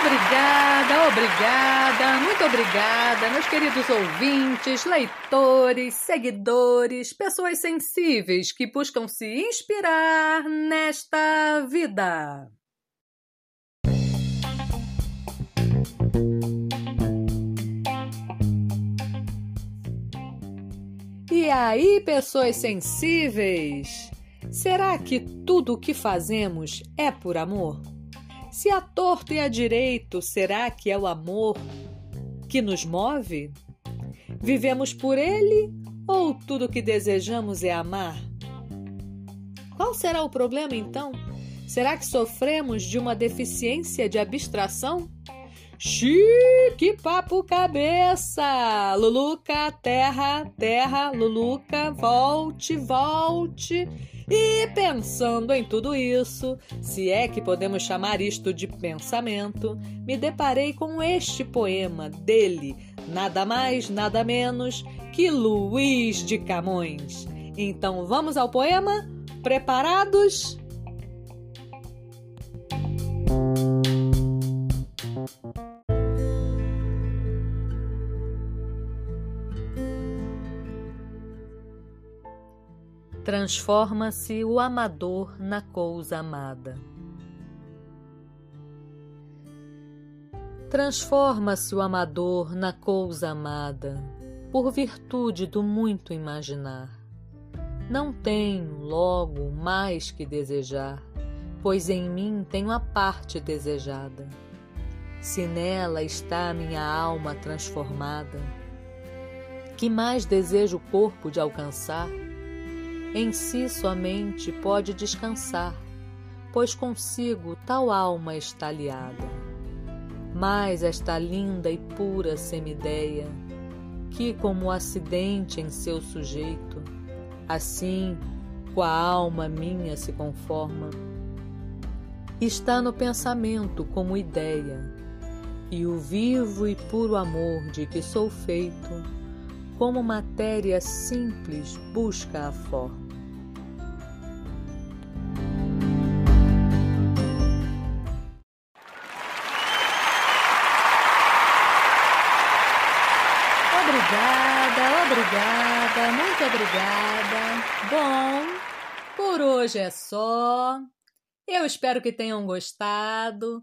Obrigada, obrigada, muito obrigada, meus queridos ouvintes, leitores, seguidores, pessoas sensíveis que buscam se inspirar nesta vida. E aí, pessoas sensíveis? Será que tudo o que fazemos é por amor? Se a torto e a direito, será que é o amor que nos move? Vivemos por ele ou tudo o que desejamos é amar? Qual será o problema então? Será que sofremos de uma deficiência de abstração? Chique papo cabeça! Luluca, terra, terra, Luluca, volte, volte. E pensando em tudo isso, se é que podemos chamar isto de pensamento, me deparei com este poema dele, nada mais, nada menos que Luiz de Camões. Então vamos ao poema? Preparados? Transforma-se o amador na coisa amada. Transforma-se o amador na coisa amada, por virtude do muito imaginar. Não tenho, logo, mais que desejar, pois em mim tenho a parte desejada. Se nela está a minha alma transformada, que mais desejo o corpo de alcançar? Em si somente pode descansar, pois consigo tal alma está aliada. Mas esta linda e pura semideia, que como acidente em seu sujeito, assim com a alma minha se conforma, está no pensamento como ideia, e o vivo e puro amor de que sou feito como matéria simples busca a forma. Obrigada, obrigada, muito obrigada. Bom, por hoje é só. Eu espero que tenham gostado.